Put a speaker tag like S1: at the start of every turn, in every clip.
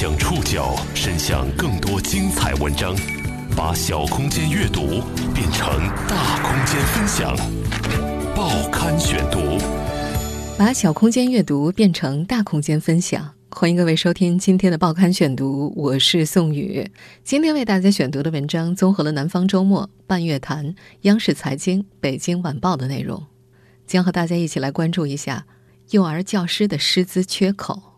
S1: 将触角伸向更多精彩文章，把小空间阅读变成大空间分享。报刊选读，
S2: 把小空间阅读变成大空间分享。欢迎各位收听今天的报刊选读，我是宋宇。今天为大家选读的文章综合了《南方周末》、半月谈、央视财经、北京晚报的内容，将和大家一起来关注一下幼儿教师的师资缺口。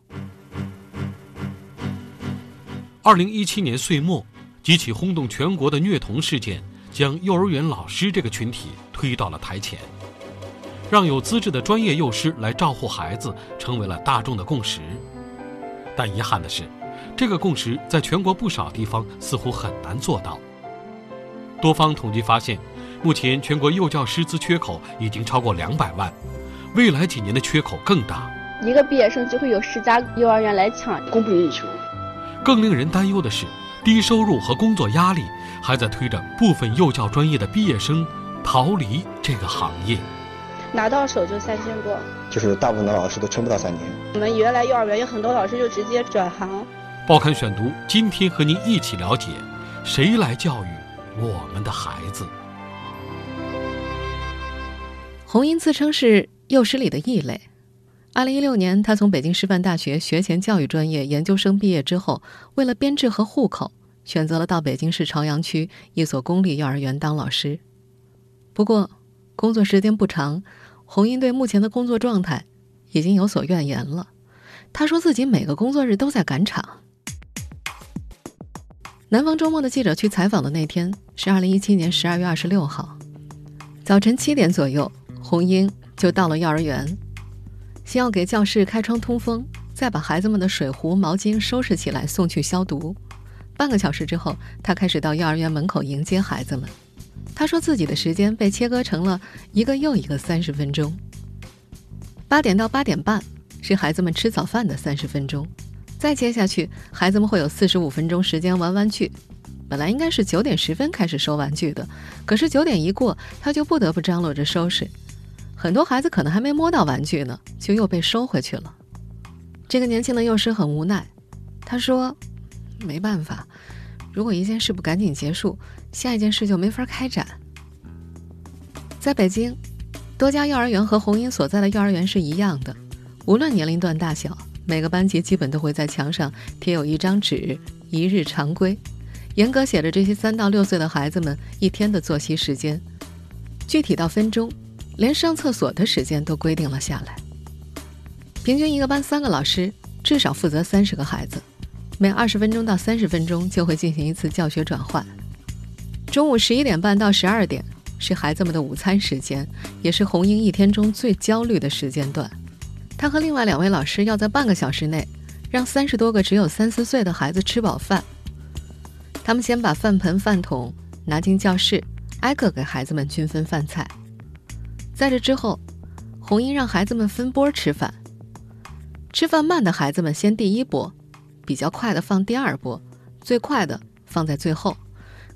S3: 二零一七年岁末，几起轰动全国的虐童事件，将幼儿园老师这个群体推到了台前，让有资质的专业幼师来照护孩子，成为了大众的共识。但遗憾的是，这个共识在全国不少地方似乎很难做到。多方统计发现，目前全国幼教师资缺口已经超过两百万，未来几年的缺口更大。
S4: 一个毕业生就会有十家幼儿园来抢，
S5: 供不应求。
S3: 更令人担忧的是，低收入和工作压力还在推着部分幼教专业的毕业生逃离这个行业。
S4: 拿到手就三千多，
S5: 就是大部分的老师都撑不到三年。
S4: 我们原来幼儿园有很多老师就直接转行。
S3: 报刊选读，今天和您一起了解，谁来教育我们的孩子？
S2: 红英自称是幼师里的异类。二零一六年，他从北京师范大学学前教育专业研究生毕业之后，为了编制和户口，选择了到北京市朝阳区一所公立幼儿园当老师。不过，工作时间不长，红英对目前的工作状态已经有所怨言了。他说自己每个工作日都在赶场。南方周末的记者去采访的那天是二零一七年十二月二十六号，早晨七点左右，红英就到了幼儿园。先要给教室开窗通风，再把孩子们的水壶、毛巾收拾起来送去消毒。半个小时之后，他开始到幼儿园门口迎接孩子们。他说自己的时间被切割成了一个又一个三十分钟。八点到八点半是孩子们吃早饭的三十分钟，再接下去，孩子们会有四十五分钟时间玩玩具。本来应该是九点十分开始收玩具的，可是九点一过，他就不得不张罗着收拾。很多孩子可能还没摸到玩具呢，就又被收回去了。这个年轻的幼师很无奈，他说：“没办法，如果一件事不赶紧结束，下一件事就没法开展。”在北京，多家幼儿园和红英所在的幼儿园是一样的，无论年龄段大小，每个班级基本都会在墙上贴有一张纸，一日常规，严格写着这些三到六岁的孩子们一天的作息时间，具体到分钟。连上厕所的时间都规定了下来。平均一个班三个老师，至少负责三十个孩子，每二十分钟到三十分钟就会进行一次教学转换。中午十一点半到十二点是孩子们的午餐时间，也是红英一天中最焦虑的时间段。他和另外两位老师要在半个小时内让三十多个只有三四岁的孩子吃饱饭。他们先把饭盆、饭桶拿进教室，挨个给孩子们均分饭菜。在这之后，红英让孩子们分波吃饭。吃饭慢的孩子们先第一波，比较快的放第二波，最快的放在最后。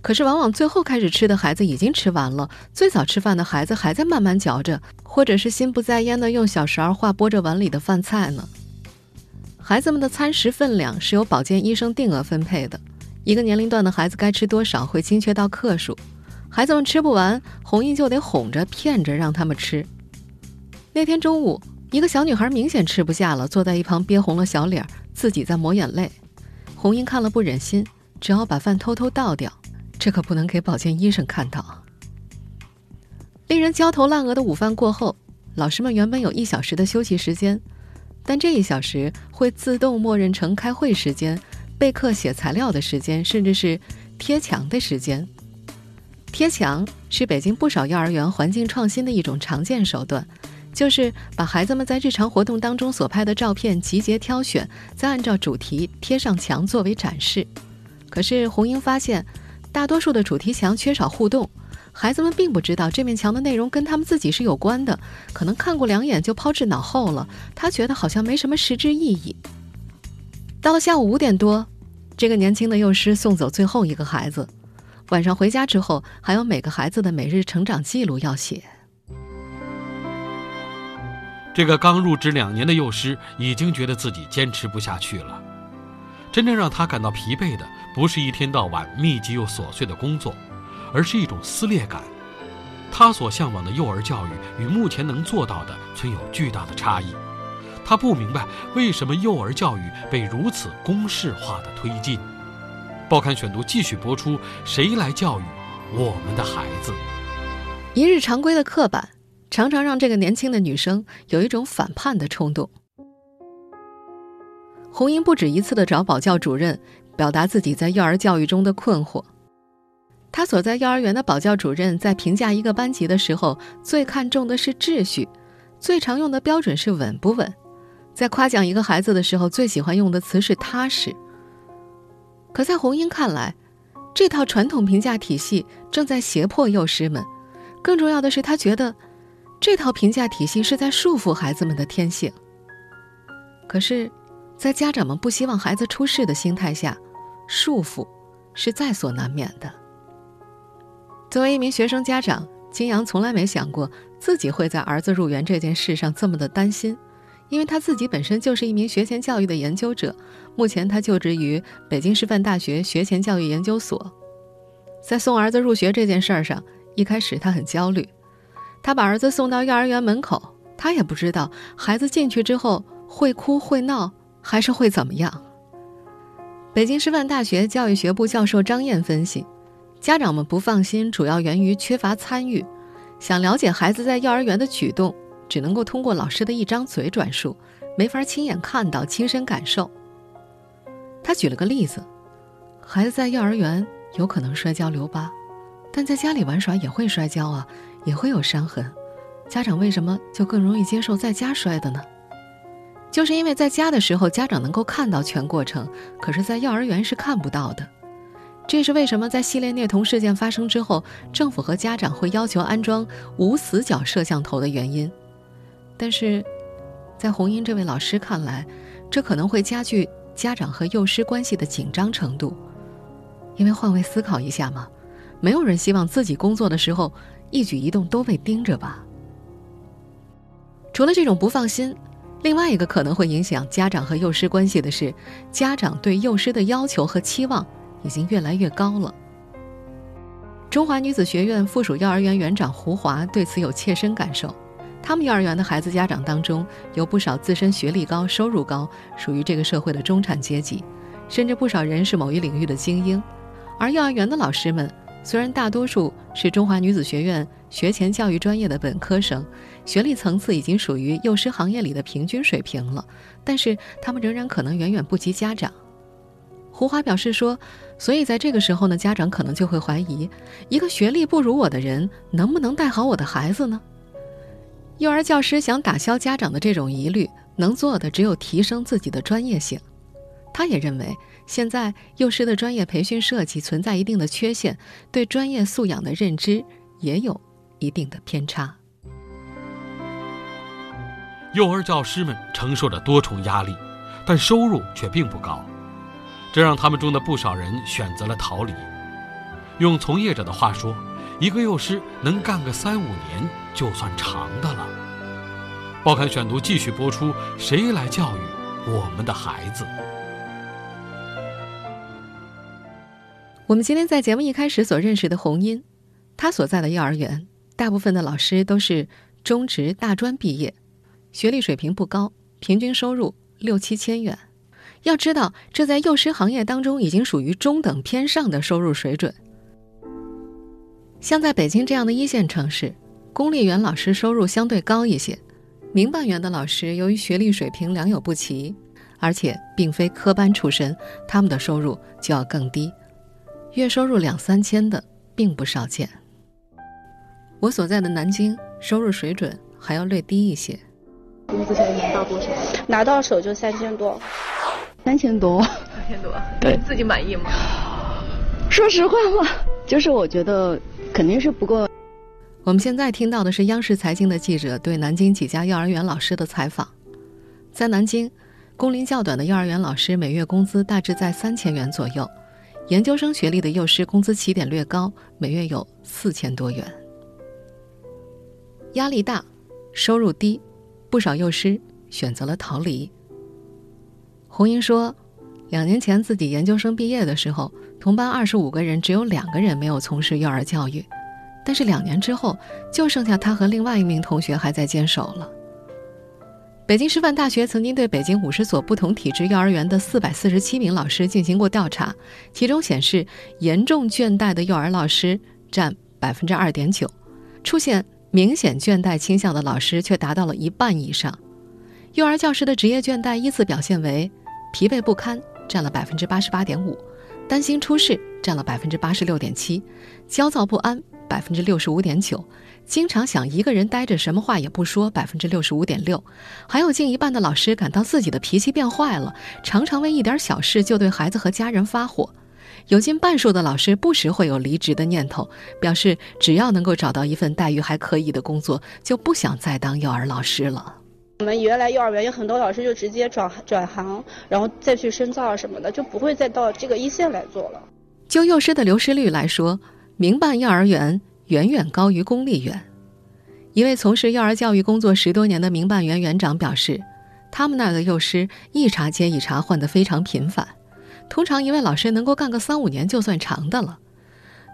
S2: 可是往往最后开始吃的孩子已经吃完了，最早吃饭的孩子还在慢慢嚼着，或者是心不在焉的用小勺划拨着碗里的饭菜呢。孩子们的餐食分量是由保健医生定额分配的，一个年龄段的孩子该吃多少会精确到克数。孩子们吃不完，红英就得哄着骗着让他们吃。那天中午，一个小女孩明显吃不下了，坐在一旁憋红了小脸，自己在抹眼泪。红英看了不忍心，只好把饭偷偷倒掉，这可不能给保健医生看到。令人焦头烂额的午饭过后，老师们原本有一小时的休息时间，但这一小时会自动默认成开会时间、备课写材料的时间，甚至是贴墙的时间。贴墙是北京不少幼儿园环境创新的一种常见手段，就是把孩子们在日常活动当中所拍的照片集结挑选，再按照主题贴上墙作为展示。可是红英发现，大多数的主题墙缺少互动，孩子们并不知道这面墙的内容跟他们自己是有关的，可能看过两眼就抛之脑后了。他觉得好像没什么实质意义。到了下午五点多，这个年轻的幼师送走最后一个孩子。晚上回家之后，还有每个孩子的每日成长记录要写。
S3: 这个刚入职两年的幼师已经觉得自己坚持不下去了。真正让他感到疲惫的，不是一天到晚密集又琐碎的工作，而是一种撕裂感。他所向往的幼儿教育与目前能做到的存有巨大的差异。他不明白为什么幼儿教育被如此公式化的推进。报刊选读继续播出：谁来教育我们的孩子？
S2: 一日常规的刻板，常常让这个年轻的女生有一种反叛的冲动。红英不止一次的找保教主任，表达自己在幼儿教育中的困惑。他所在幼儿园的保教主任在评价一个班级的时候，最看重的是秩序，最常用的标准是稳不稳。在夸奖一个孩子的时候，最喜欢用的词是踏实。可在红英看来，这套传统评价体系正在胁迫幼师们。更重要的是，他觉得这套评价体系是在束缚孩子们的天性。可是。在家长们不希望孩子出事的心态下，束缚是在所难免的。作为一名学生家长，金阳从来没想过自己会在儿子入园这件事上这么的担心，因为他自己本身就是一名学前教育的研究者，目前他就职于北京师范大学学前教育研究所。在送儿子入学这件事儿上，一开始他很焦虑，他把儿子送到幼儿园门口，他也不知道孩子进去之后会哭会闹。还是会怎么样？北京师范大学教育学部教授张燕分析，家长们不放心，主要源于缺乏参与。想了解孩子在幼儿园的举动，只能够通过老师的一张嘴转述，没法亲眼看到、亲身感受。他举了个例子：孩子在幼儿园有可能摔跤留疤，但在家里玩耍也会摔跤啊，也会有伤痕。家长为什么就更容易接受在家摔的呢？就是因为在家的时候，家长能够看到全过程，可是，在幼儿园是看不到的。这是为什么在系列虐童事件发生之后，政府和家长会要求安装无死角摄像头的原因。但是，在红英这位老师看来，这可能会加剧家长和幼师关系的紧张程度。因为换位思考一下嘛，没有人希望自己工作的时候一举一动都被盯着吧。除了这种不放心。另外一个可能会影响家长和幼师关系的是，家长对幼师的要求和期望已经越来越高了。中华女子学院附属幼儿园园长胡华对此有切身感受。他们幼儿园的孩子家长当中，有不少自身学历高、收入高，属于这个社会的中产阶级，甚至不少人是某一领域的精英。而幼儿园的老师们，虽然大多数是中华女子学院。学前教育专业的本科生，学历层次已经属于幼师行业里的平均水平了，但是他们仍然可能远远不及家长。胡华表示说：“所以在这个时候呢，家长可能就会怀疑，一个学历不如我的人能不能带好我的孩子呢？”幼儿教师想打消家长的这种疑虑，能做的只有提升自己的专业性。他也认为，现在幼师的专业培训设计存在一定的缺陷，对专业素养的认知也有。一定的偏差。
S3: 幼儿教师们承受着多重压力，但收入却并不高，这让他们中的不少人选择了逃离。用从业者的话说，一个幼师能干个三五年就算长的了。报刊选读继续播出：谁来教育我们的孩子？
S2: 我们今天在节目一开始所认识的红英，她所在的幼儿园。大部分的老师都是中职、大专毕业，学历水平不高，平均收入六七千元。要知道，这在幼师行业当中已经属于中等偏上的收入水准。像在北京这样的一线城市，公立园老师收入相对高一些，民办园的老师由于学历水平良莠不齐，而且并非科班出身，他们的收入就要更低，月收入两三千的并不少见。我所在的南京收入水准还要略低一些，
S4: 工资现在拿到多少？拿到手就三千多，
S6: 三千多，
S7: 三千多，
S6: 对
S7: 自己满意吗？
S6: 说实话嘛，就是我觉得肯定是不够。
S2: 我们现在听到的是央视财经的记者对南京几家幼儿园老师的采访，在南京，工龄较短的幼儿园老师每月工资大致在三千元左右，研究生学历的幼师工资起点略高，每月有四千多元。压力大，收入低，不少幼师选择了逃离。红英说：“两年前自己研究生毕业的时候，同班二十五个人只有两个人没有从事幼儿教育，但是两年之后，就剩下他和另外一名同学还在坚守了。北京师范大学曾经对北京五十所不同体制幼儿园的四百四十七名老师进行过调查，其中显示严重倦怠的幼儿老师占百分之二点九，出现明显倦怠倾向的老师却达到了一半以上。幼儿教师的职业倦怠依次表现为疲惫不堪。占了百分之八十八点五，担心出事占了百分之八十六点七，焦躁不安百分之六十五点九，经常想一个人待着什么话也不说百分之六十五点六，还有近一半的老师感到自己的脾气变坏了，常常为一点小事就对孩子和家人发火，有近半数的老师不时会有离职的念头，表示只要能够找到一份待遇还可以的工作，就不想再当幼儿老师了。
S4: 我们原来幼儿园有很多老师就直接转转行，然后再去深造什么的，就不会再到这个一线来做了。
S2: 就幼师的流失率来说，民办幼儿园远远高于公立园。一位从事幼儿教育工作十多年的民办园园长表示，他们那儿的幼师一茬接一茬换得非常频繁，通常一位老师能够干个三五年就算长的了。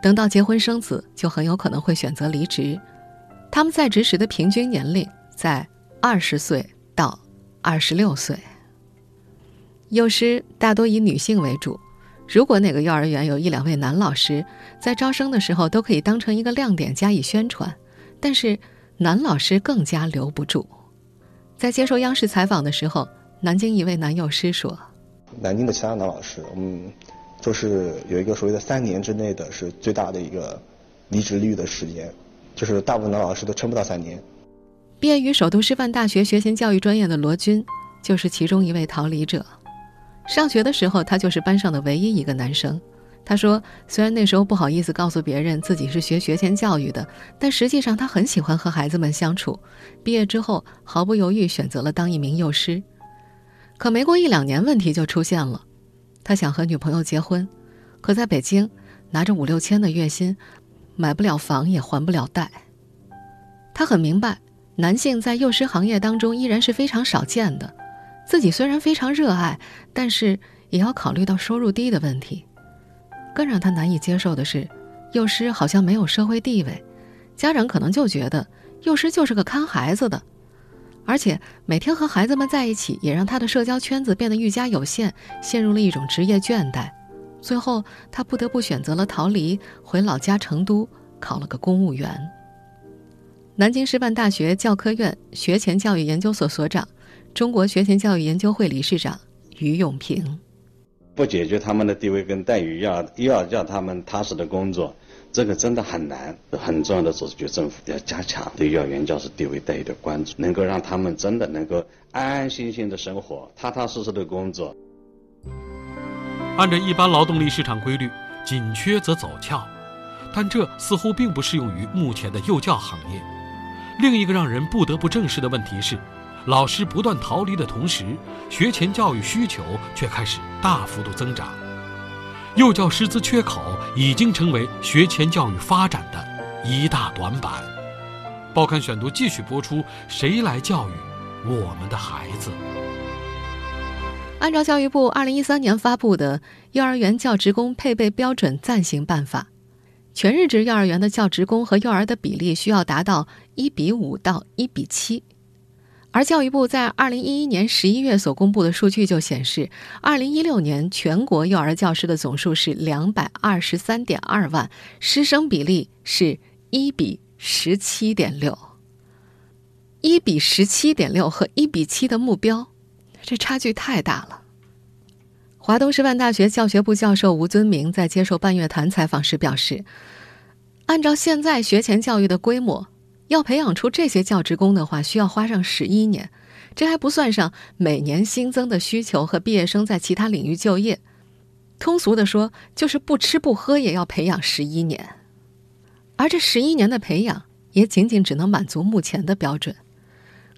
S2: 等到结婚生子，就很有可能会选择离职。他们在职时的平均年龄在。二十岁到二十六岁，幼师大多以女性为主。如果哪个幼儿园有一两位男老师，在招生的时候都可以当成一个亮点加以宣传。但是男老师更加留不住。在接受央视采访的时候，南京一位男幼师说：“
S5: 南京的其他男老师，嗯，就是有一个所谓的三年之内的是最大的一个离职率的时间，就是大部分男老师都撑不到三年。”
S2: 毕业于首都师范大学学前教育专业的罗军，就是其中一位逃离者。上学的时候，他就是班上的唯一一个男生。他说，虽然那时候不好意思告诉别人自己是学学前教育的，但实际上他很喜欢和孩子们相处。毕业之后，毫不犹豫选择了当一名幼师。可没过一两年，问题就出现了。他想和女朋友结婚，可在北京拿着五六千的月薪，买不了房也还不了贷。他很明白。男性在幼师行业当中依然是非常少见的，自己虽然非常热爱，但是也要考虑到收入低的问题。更让他难以接受的是，幼师好像没有社会地位，家长可能就觉得幼师就是个看孩子的，而且每天和孩子们在一起，也让他的社交圈子变得愈加有限，陷入了一种职业倦怠。最后，他不得不选择了逃离，回老家成都考了个公务员。南京师范大学教科院学前教育研究所所长、中国学前教育研究会理事长于永平：
S7: 不解决他们的地位跟待遇，要又要叫他们踏实的工作，这个真的很难。很重要的，就是政府要加强对幼儿园教师地位待遇的关注，能够让他们真的能够安安心心的生活，踏踏实实的工作。
S3: 按照一般劳动力市场规律，紧缺则走俏，但这似乎并不适用于目前的幼教行业。另一个让人不得不正视的问题是，老师不断逃离的同时，学前教育需求却开始大幅度增长，幼教师资缺口已经成为学前教育发展的一大短板。报刊选读继续播出：谁来教育我们的孩子？
S2: 按照教育部二零一三年发布的《幼儿园教职工配备标准暂行办法》。全日制幼儿园的教职工和幼儿的比例需要达到一比五到一比七，而教育部在二零一一年十一月所公布的数据就显示，二零一六年全国幼儿教师的总数是两百二十三点二万，师生比例是一比十七点六，一比十七点六和一比七的目标，这差距太大了。华东师范大学教学部教授吴尊明在接受半月谈采访时表示，按照现在学前教育的规模，要培养出这些教职工的话，需要花上十一年，这还不算上每年新增的需求和毕业生在其他领域就业。通俗的说，就是不吃不喝也要培养十一年，而这十一年的培养也仅仅只能满足目前的标准。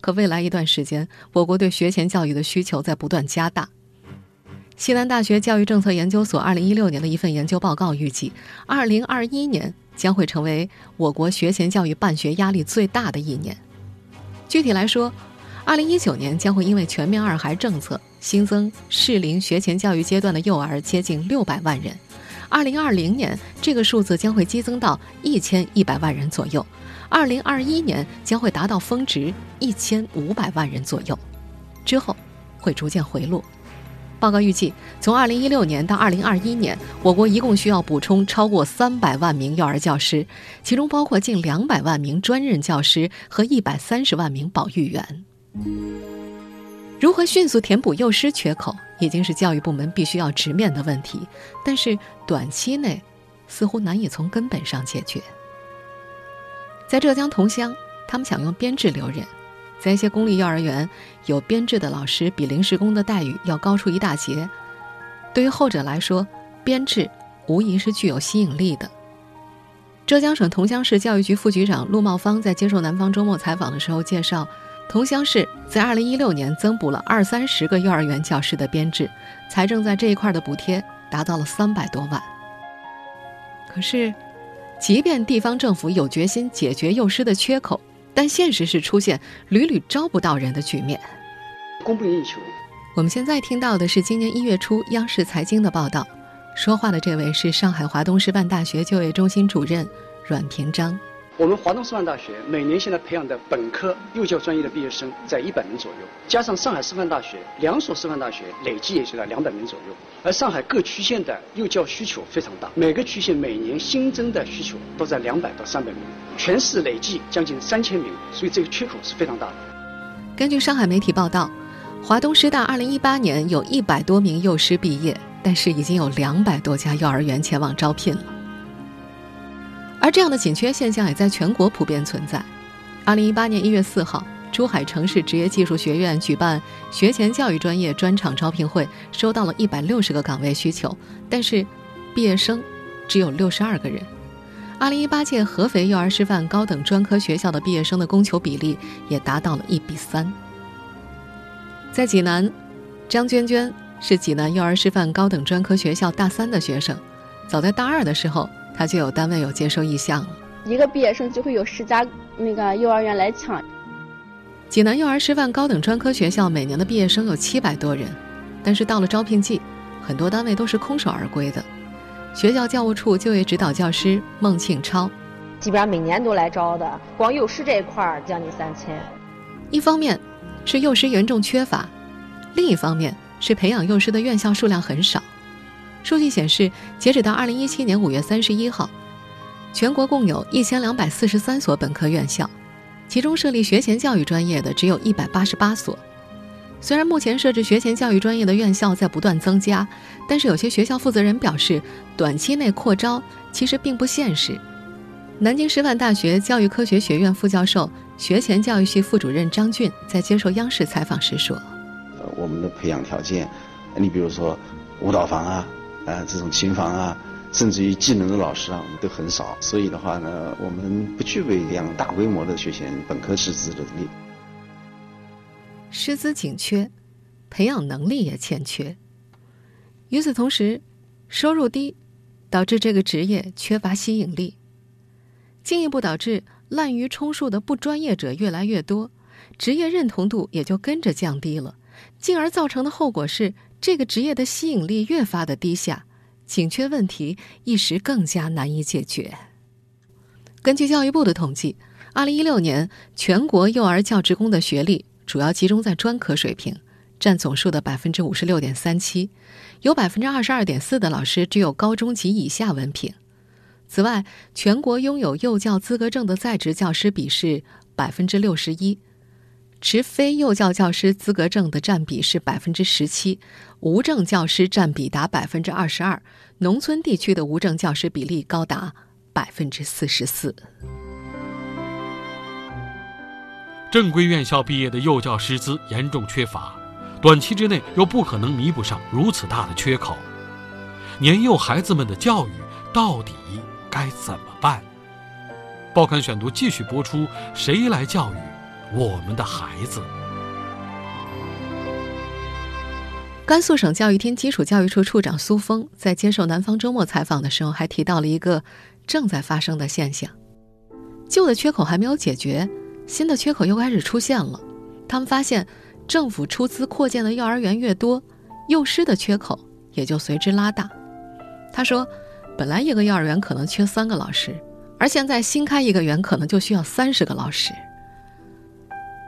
S2: 可未来一段时间，我国对学前教育的需求在不断加大。西南大学教育政策研究所二零一六年的一份研究报告预计，二零二一年将会成为我国学前教育办学压力最大的一年。具体来说，二零一九年将会因为全面二孩政策新增适龄学前教育阶段的幼儿接近六百万人，二零二零年这个数字将会激增到一千一百万人左右，二零二一年将会达到峰值一千五百万人左右，之后会逐渐回落。报告预计，从2016年到2021年，我国一共需要补充超过300万名幼儿教师，其中包括近200万名专任教师和130万名保育员。如何迅速填补幼师缺口，已经是教育部门必须要直面的问题，但是短期内似乎难以从根本上解决。在浙江桐乡，他们想用编制留人。在一些公立幼儿园，有编制的老师比临时工的待遇要高出一大截。对于后者来说，编制无疑是具有吸引力的。浙江省桐乡市教育局副局长陆茂芳在接受南方周末采访的时候介绍，桐乡市在2016年增补了二三十个幼儿园教师的编制，财政在这一块的补贴达到了三百多万。可是，即便地方政府有决心解决幼师的缺口，但现实是出现屡屡招不到人的局面，
S8: 供不应求。
S2: 我们现在听到的是今年一月初央视财经的报道，说话的这位是上海华东师范大学就业中心主任阮平章。
S8: 我们华东师范大学每年现在培养的本科幼教专业的毕业生在一百名左右，加上上海师范大学两所师范大学累计也就在两百名左右。而上海各区县的幼教需求非常大，每个区县每年新增的需求都在两百到三百名，全市累计将近三千名，所以这个缺口是非常大的。
S2: 根据上海媒体报道，华东师大二零一八年有一百多名幼师毕业，但是已经有两百多家幼儿园前往招聘了。而这样的紧缺现象也在全国普遍存在。二零一八年一月四号，珠海城市职业技术学院举办学前教育专业专场招聘会，收到了一百六十个岗位需求，但是毕业生只有六十二个人。二零一八届合肥幼儿师范高等专科学校的毕业生的供求比例也达到了一比三。在济南，张娟娟是济南幼儿师范高等专科学校大三的学生，早在大二的时候。他就有单位有接收意向了，
S4: 一个毕业生就会有十家那个幼儿园来抢。
S2: 济南幼儿师范高等专科学校每年的毕业生有七百多人，但是到了招聘季，很多单位都是空手而归的。学校教务处就业指导教师孟庆超，
S9: 基本上每年都来招的，光幼师这一块儿将近三千。
S2: 一方面是幼师严重缺乏，另一方面是培养幼师的院校数量很少。数据显示，截止到二零一七年五月三十一号，全国共有一千两百四十三所本科院校，其中设立学前教育专业的只有一百八十八所。虽然目前设置学前教育专业的院校在不断增加，但是有些学校负责人表示，短期内扩招其实并不现实。南京师范大学教育科学学院副教授、学前教育系副主任张俊在接受央视采访时说：“
S10: 呃，我们的培养条件，你比如说舞蹈房啊。”啊，这种琴房啊，甚至于技能的老师啊，我们都很少。所以的话呢，我们不具备这样大规模的学前本科师资的能力。
S2: 师资紧缺，培养能力也欠缺。与此同时，收入低，导致这个职业缺乏吸引力，进一步导致滥竽充数的不专业者越来越多，职业认同度也就跟着降低了，进而造成的后果是。这个职业的吸引力越发的低下，紧缺问题一时更加难以解决。根据教育部的统计，二零一六年全国幼儿教职工的学历主要集中在专科水平，占总数的百分之五十六点三七，有百分之二十二点四的老师只有高中及以下文凭。此外，全国拥有幼教资格证的在职教师比是百分之六十一。持非幼教教师资格证的占比是百分之十七，无证教师占比达百分之二十二，农村地区的无证教师比例高达百分之四十四。
S3: 正规院校毕业的幼教师资严重缺乏，短期之内又不可能弥补上如此大的缺口，年幼孩子们的教育到底该怎么办？报刊选读继续播出，谁来教育？我们的孩子。
S2: 甘肃省教育厅基础教育处处长苏峰在接受南方周末采访的时候，还提到了一个正在发生的现象：旧的缺口还没有解决，新的缺口又开始出现了。他们发现，政府出资扩建的幼儿园越多，幼师的缺口也就随之拉大。他说，本来一个幼儿园可能缺三个老师，而现在新开一个园可能就需要三十个老师。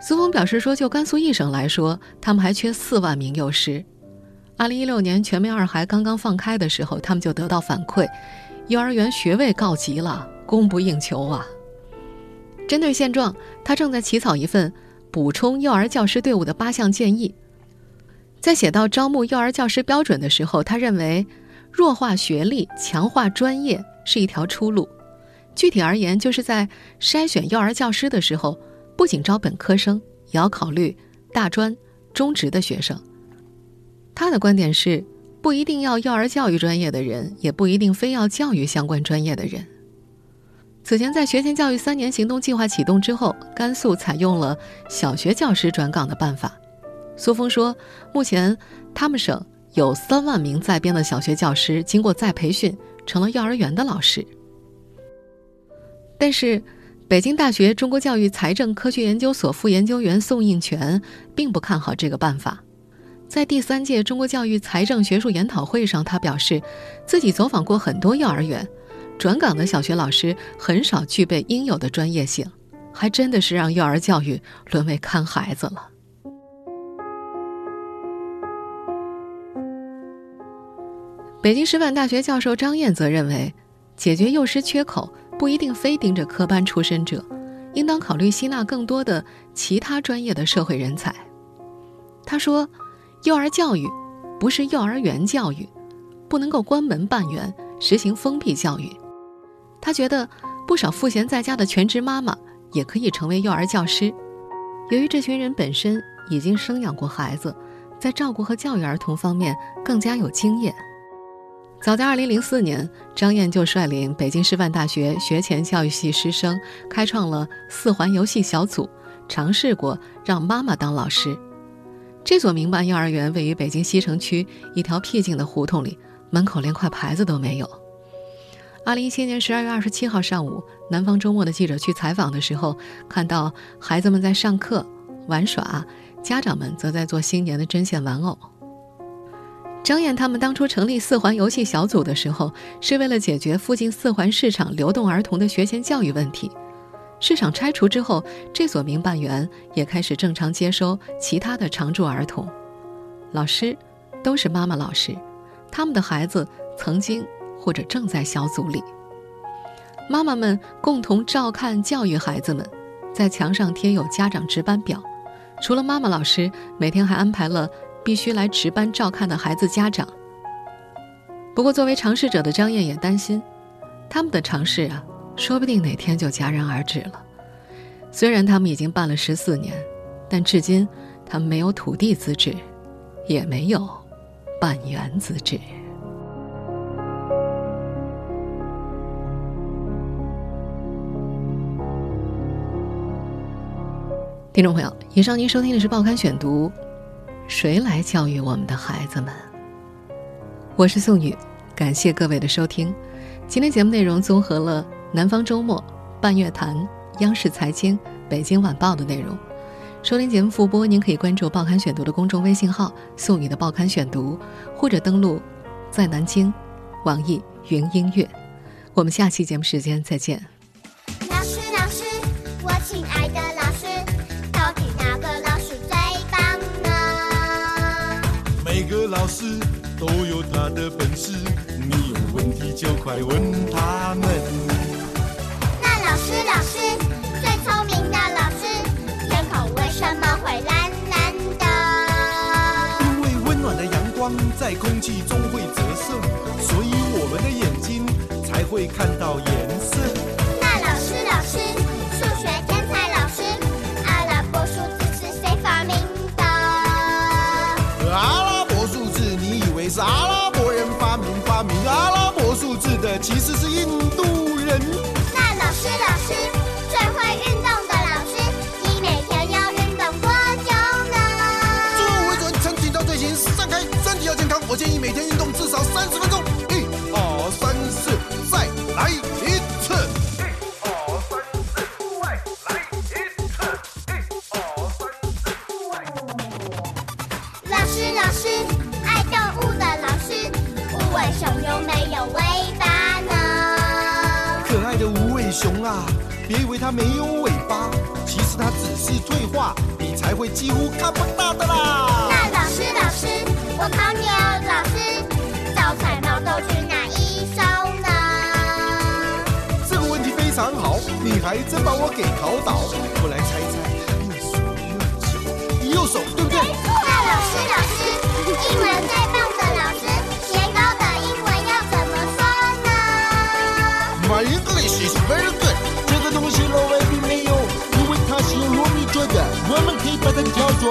S2: 苏峰表示说，就甘肃一省来说，他们还缺四万名幼师。二零一六年全面二孩刚刚放开的时候，他们就得到反馈，幼儿园学位告急了，供不应求啊。针对现状，他正在起草一份补充幼儿教师队伍的八项建议。在写到招募幼儿教师标准的时候，他认为弱化学历、强化专业是一条出路。具体而言，就是在筛选幼儿教师的时候，不仅招本科生，也要考虑大专、中职的学生。他的观点是，不一定要幼儿教育专业的人，也不一定非要教育相关专业的人。此前，在学前教育三年行动计划启动之后，甘肃采用了小学教师转岗的办法。苏峰说，目前他们省有三万名在编的小学教师经过再培训，成了幼儿园的老师。但是，北京大学中国教育财政科学研究所副研究员宋应全并不看好这个办法。在第三届中国教育财政学术研讨会上，他表示，自己走访过很多幼儿园。转岗的小学老师很少具备应有的专业性，还真的是让幼儿教育沦为看孩子了。北京师范大学教授张燕则认为，解决幼师缺口不一定非盯着科班出身者，应当考虑吸纳更多的其他专业的社会人才。他说：“幼儿教育不是幼儿园教育，不能够关门办园，实行封闭教育。”他觉得，不少赋闲在家的全职妈妈也可以成为幼儿教师。由于这群人本身已经生养过孩子，在照顾和教育儿童方面更加有经验。早在2004年，张燕就率领北京师范大学学前教育系师生开创了四环游戏小组，尝试过让妈妈当老师。这所民办幼儿园位于北京西城区一条僻静的胡同里，门口连块牌子都没有。二零一七年十二月二十七号上午，南方周末的记者去采访的时候，看到孩子们在上课、玩耍，家长们则在做新年的针线玩偶。张燕他们当初成立四环游戏小组的时候，是为了解决附近四环市场流动儿童的学前教育问题。市场拆除之后，这所民办园也开始正常接收其他的常住儿童。老师都是妈妈老师，他们的孩子曾经。或者正在小组里，妈妈们共同照看教育孩子们，在墙上贴有家长值班表。除了妈妈老师，每天还安排了必须来值班照看的孩子家长。不过，作为尝试者的张燕也担心，他们的尝试啊，说不定哪天就戛然而止了。虽然他们已经办了十四年，但至今他们没有土地资质，也没有办园资质。听众朋友，以上您收听的是《报刊选读》，谁来教育我们的孩子们？我是宋宇，感谢各位的收听。今天节目内容综合了《南方周末》、《半月谈》、央视财经、《北京晚报》的内容。收听节目复播，您可以关注《报刊选读》的公众微信号“宋宇的报刊选读”，或者登录在南京网易云音乐。我们下期节目时间再见。
S11: 事，你有问题就快问他们。那老师，老师最聪明的老师，天空为什么会蓝蓝的？因为温暖的阳光在空气中会折射，所以我们的眼睛才会看到颜色。
S12: 还真把我给考倒。我来猜猜，右手右脚，右手对不对？
S11: 那老师，老师，英文最棒的老师，年糕的英文要怎么说呢
S12: ？My English is very good。这个东西罗威并没有，因为它是用糯米做的，我们可以把它叫做